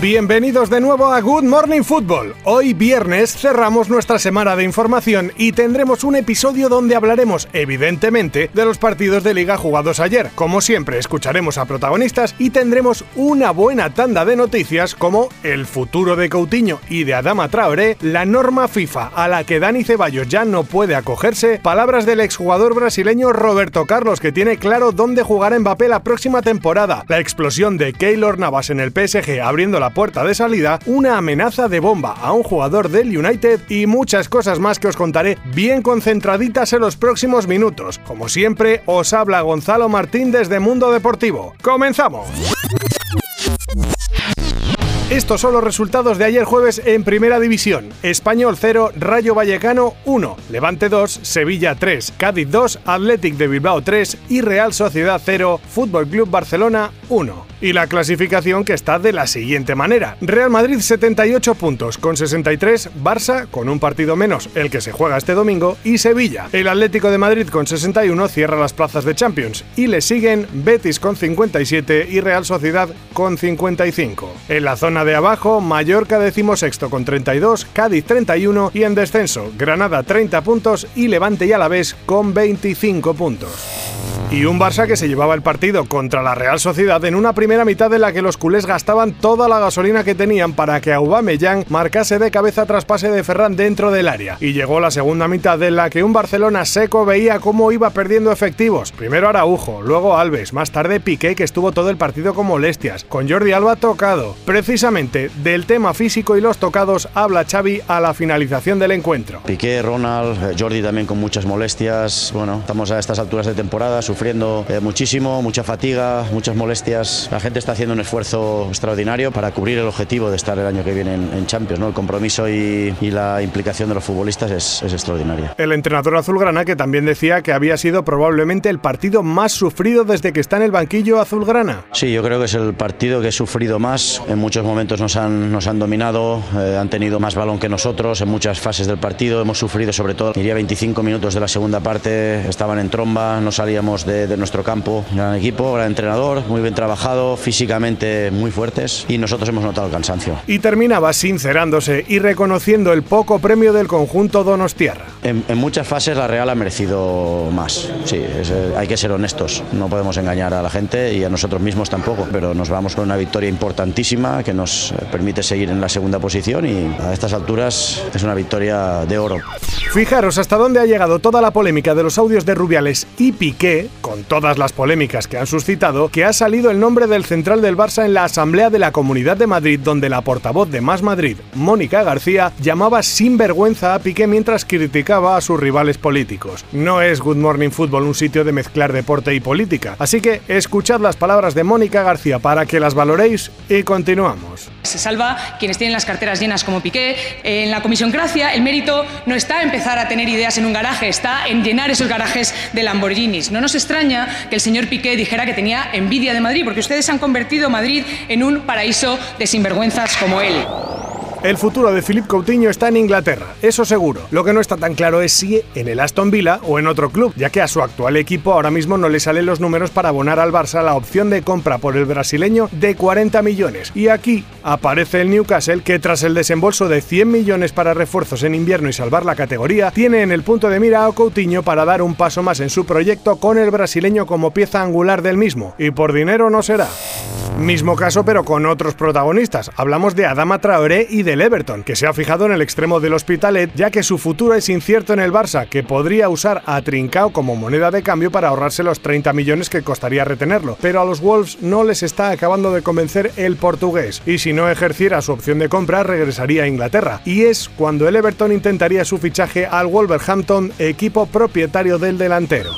Bienvenidos de nuevo a Good Morning Football. Hoy viernes cerramos nuestra semana de información y tendremos un episodio donde hablaremos, evidentemente, de los partidos de liga jugados ayer. Como siempre, escucharemos a protagonistas y tendremos una buena tanda de noticias como el futuro de Coutinho y de Adama Traoré, la norma FIFA a la que Dani Ceballos ya no puede acogerse, palabras del exjugador brasileño Roberto Carlos que tiene claro dónde jugará Mbappé la próxima temporada, la explosión de Keylor Navas en el PSG abriendo la puerta de salida, una amenaza de bomba a un jugador del United y muchas cosas más que os contaré bien concentraditas en los próximos minutos. Como siempre, os habla Gonzalo Martín desde Mundo Deportivo. ¡Comenzamos! Estos son los resultados de ayer jueves en Primera División. Español 0, Rayo Vallecano 1, Levante 2, Sevilla 3, Cádiz 2, Athletic de Bilbao 3 y Real Sociedad 0, Fútbol Club Barcelona 1 y la clasificación que está de la siguiente manera. Real Madrid 78 puntos con 63, Barça con un partido menos, el que se juega este domingo, y Sevilla. El Atlético de Madrid con 61 cierra las plazas de Champions y le siguen Betis con 57 y Real Sociedad con 55. En la zona de abajo, Mallorca decimosexto con 32, Cádiz 31 y en descenso, Granada 30 puntos y Levante y Alavés con 25 puntos y un Barça que se llevaba el partido contra la Real Sociedad en una primera mitad en la que los culés gastaban toda la gasolina que tenían para que Aubameyang marcase de cabeza tras pase de Ferran dentro del área. Y llegó la segunda mitad en la que un Barcelona seco veía cómo iba perdiendo efectivos. Primero Araujo, luego Alves, más tarde Piqué que estuvo todo el partido con molestias, con Jordi Alba tocado. Precisamente del tema físico y los tocados habla Xavi a la finalización del encuentro. Piqué, Ronald, Jordi también con muchas molestias. Bueno, estamos a estas alturas de temporada, sufriendo eh, muchísimo, mucha fatiga, muchas molestias. La gente está haciendo un esfuerzo extraordinario para cubrir el objetivo de estar el año que viene en, Champions. ¿no? El compromiso y, la implicación de los futbolistas es, es extraordinaria. El entrenador azulgrana que también decía que había sido probablemente el partido más sufrido desde que está en el banquillo azulgrana. Sí, yo creo que es el partido que he sufrido más. En muchos momentos nos han, nos han dominado, eh, han tenido más balón que nosotros en muchas fases del partido. Hemos sufrido sobre todo, diría 25 minutos de la segunda parte, estaban en tromba, no salíamos de, nuestro campo. Gran equipo, gran entrenador, muy bien trabajado, físicamente muy fuertes y nosotros hemos notado el cansancio. Y terminaba sincerándose y reconociendo el poco premio del conjunto Donostiarra. En, en muchas fases la Real ha merecido más, sí, eh, hay que ser honestos, no podemos engañar a la gente y a nosotros mismos tampoco, pero nos vamos con una victoria importantísima que nos eh, permite seguir en la segunda posición y a estas alturas es una victoria de oro. Fijaros hasta dónde ha llegado toda la polémica de los audios de Rubiales y Piqué, con todas las polémicas que han suscitado, que ha salido el nombre del central del Barça en la Asamblea de la Comunidad de Madrid, donde la portavoz de Más Madrid, Mónica García, llamaba sin vergüenza a Piqué mientras criticaba a sus rivales políticos. No es Good Morning Football un sitio de mezclar deporte y política, así que escuchad las palabras de Mónica García para que las valoréis y continuamos. Se salva quienes tienen las carteras llenas como Piqué. En la Comisión Gracia el mérito no está en empezar a tener ideas en un garaje, está en llenar esos garajes de Lamborghinis. No nos extraña que el señor Piqué dijera que tenía envidia de Madrid, porque ustedes han convertido Madrid en un paraíso de sinvergüenzas como él. El futuro de Philippe Coutinho está en Inglaterra, eso seguro. Lo que no está tan claro es si en el Aston Villa o en otro club, ya que a su actual equipo ahora mismo no le salen los números para abonar al Barça la opción de compra por el brasileño de 40 millones. Y aquí aparece el Newcastle que tras el desembolso de 100 millones para refuerzos en invierno y salvar la categoría, tiene en el punto de mira a Coutinho para dar un paso más en su proyecto con el brasileño como pieza angular del mismo. Y por dinero no será. Mismo caso pero con otros protagonistas. Hablamos de Adama Traoré y del Everton, que se ha fijado en el extremo del Hospitalet ya que su futuro es incierto en el Barça, que podría usar a Trincao como moneda de cambio para ahorrarse los 30 millones que costaría retenerlo. Pero a los Wolves no les está acabando de convencer el portugués, y si no ejerciera su opción de compra regresaría a Inglaterra. Y es cuando el Everton intentaría su fichaje al Wolverhampton, equipo propietario del delantero.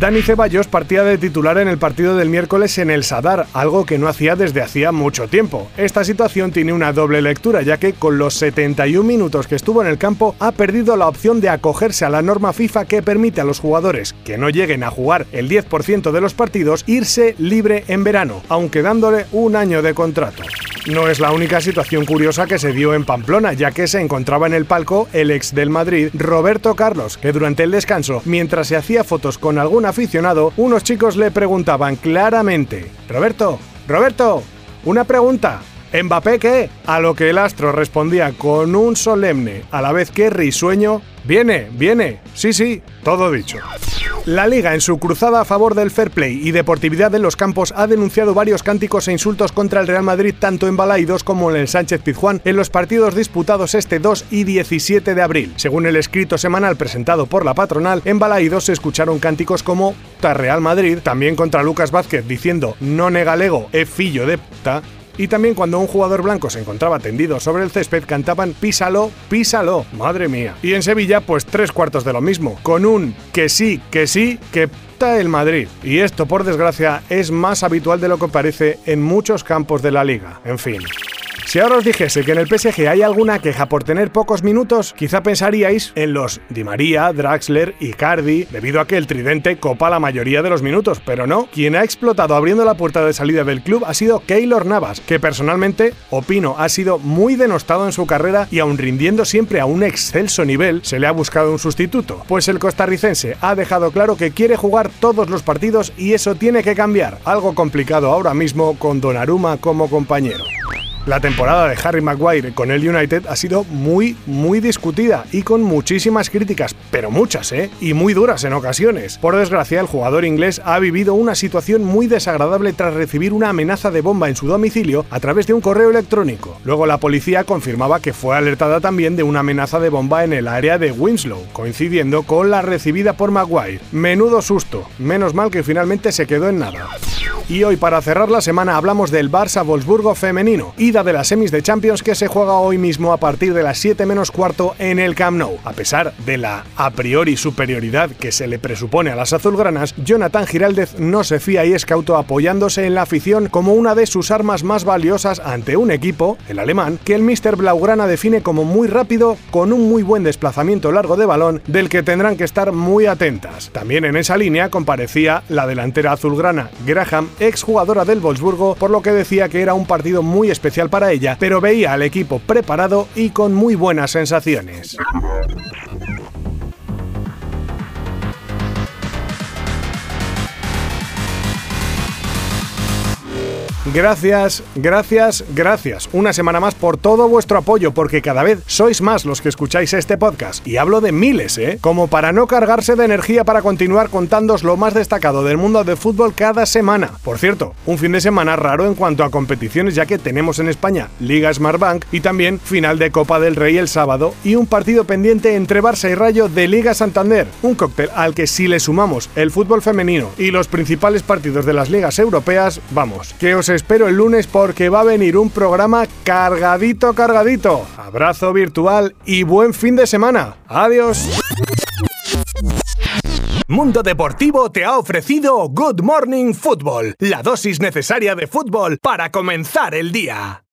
Dani Ceballos partía de titular en el partido del miércoles en el Sadar, algo que no hacía desde hacía mucho tiempo. Esta situación tiene una doble lectura, ya que con los 71 minutos que estuvo en el campo ha perdido la opción de acogerse a la norma FIFA que permite a los jugadores que no lleguen a jugar el 10% de los partidos irse libre en verano, aunque dándole un año de contrato. No es la única situación curiosa que se dio en Pamplona, ya que se encontraba en el palco el ex del Madrid, Roberto Carlos, que durante el descanso, mientras se hacía fotos con algún aficionado, unos chicos le preguntaban claramente, Roberto, Roberto, una pregunta, ¿Mbappé qué? A lo que el astro respondía con un solemne, a la vez que risueño, viene, viene, sí, sí, todo dicho. La liga, en su cruzada a favor del fair play y deportividad en los campos, ha denunciado varios cánticos e insultos contra el Real Madrid tanto en Balaidos como en el Sánchez Pizjuán en los partidos disputados este 2 y 17 de abril. Según el escrito semanal presentado por la patronal, en Balaidos se escucharon cánticos como Ta Real Madrid, también contra Lucas Vázquez diciendo no negalego, e fillo de puta, y también cuando un jugador blanco se encontraba tendido sobre el césped cantaban písalo, písalo, madre mía. Y en Sevilla pues tres cuartos de lo mismo, con un que sí, que sí, que el Madrid. Y esto por desgracia es más habitual de lo que parece en muchos campos de la liga. En fin. Si ahora os dijese que en el PSG hay alguna queja por tener pocos minutos, quizá pensaríais en los Di María, Draxler y Cardi, debido a que el tridente copa la mayoría de los minutos, pero no. Quien ha explotado abriendo la puerta de salida del club ha sido Keylor Navas, que personalmente, opino, ha sido muy denostado en su carrera y aun rindiendo siempre a un excelso nivel, se le ha buscado un sustituto, pues el costarricense ha dejado claro que quiere jugar todos los partidos y eso tiene que cambiar, algo complicado ahora mismo con Donnarumma como compañero. La temporada de Harry Maguire con el United ha sido muy, muy discutida y con muchísimas críticas, pero muchas, ¿eh? Y muy duras en ocasiones. Por desgracia, el jugador inglés ha vivido una situación muy desagradable tras recibir una amenaza de bomba en su domicilio a través de un correo electrónico. Luego la policía confirmaba que fue alertada también de una amenaza de bomba en el área de Winslow, coincidiendo con la recibida por Maguire. Menudo susto, menos mal que finalmente se quedó en nada. Y hoy para cerrar la semana hablamos del Barça Wolfsburgo femenino, ida de las semis de Champions que se juega hoy mismo a partir de las 7 menos cuarto en el Camp Nou. A pesar de la a priori superioridad que se le presupone a las azulgranas, Jonathan Giraldez no se fía y es cauto apoyándose en la afición como una de sus armas más valiosas ante un equipo, el alemán, que el Mr. Blaugrana define como muy rápido, con un muy buen desplazamiento largo de balón, del que tendrán que estar muy atentas. También en esa línea comparecía la delantera azulgrana Graham exjugadora del Wolfsburgo, por lo que decía que era un partido muy para ella, pero veía al equipo preparado y con muy buenas sensaciones. Gracias, gracias, gracias. Una semana más por todo vuestro apoyo, porque cada vez sois más los que escucháis este podcast. Y hablo de miles, ¿eh? Como para no cargarse de energía para continuar contándos lo más destacado del mundo del fútbol cada semana. Por cierto, un fin de semana raro en cuanto a competiciones, ya que tenemos en España Liga Smartbank y también final de Copa del Rey el sábado y un partido pendiente entre Barça y Rayo de Liga Santander. Un cóctel al que si le sumamos el fútbol femenino y los principales partidos de las ligas europeas, vamos, que os espero el lunes porque va a venir un programa cargadito, cargadito. Abrazo virtual y buen fin de semana. Adiós. Mundo Deportivo te ha ofrecido Good Morning Football, la dosis necesaria de fútbol para comenzar el día.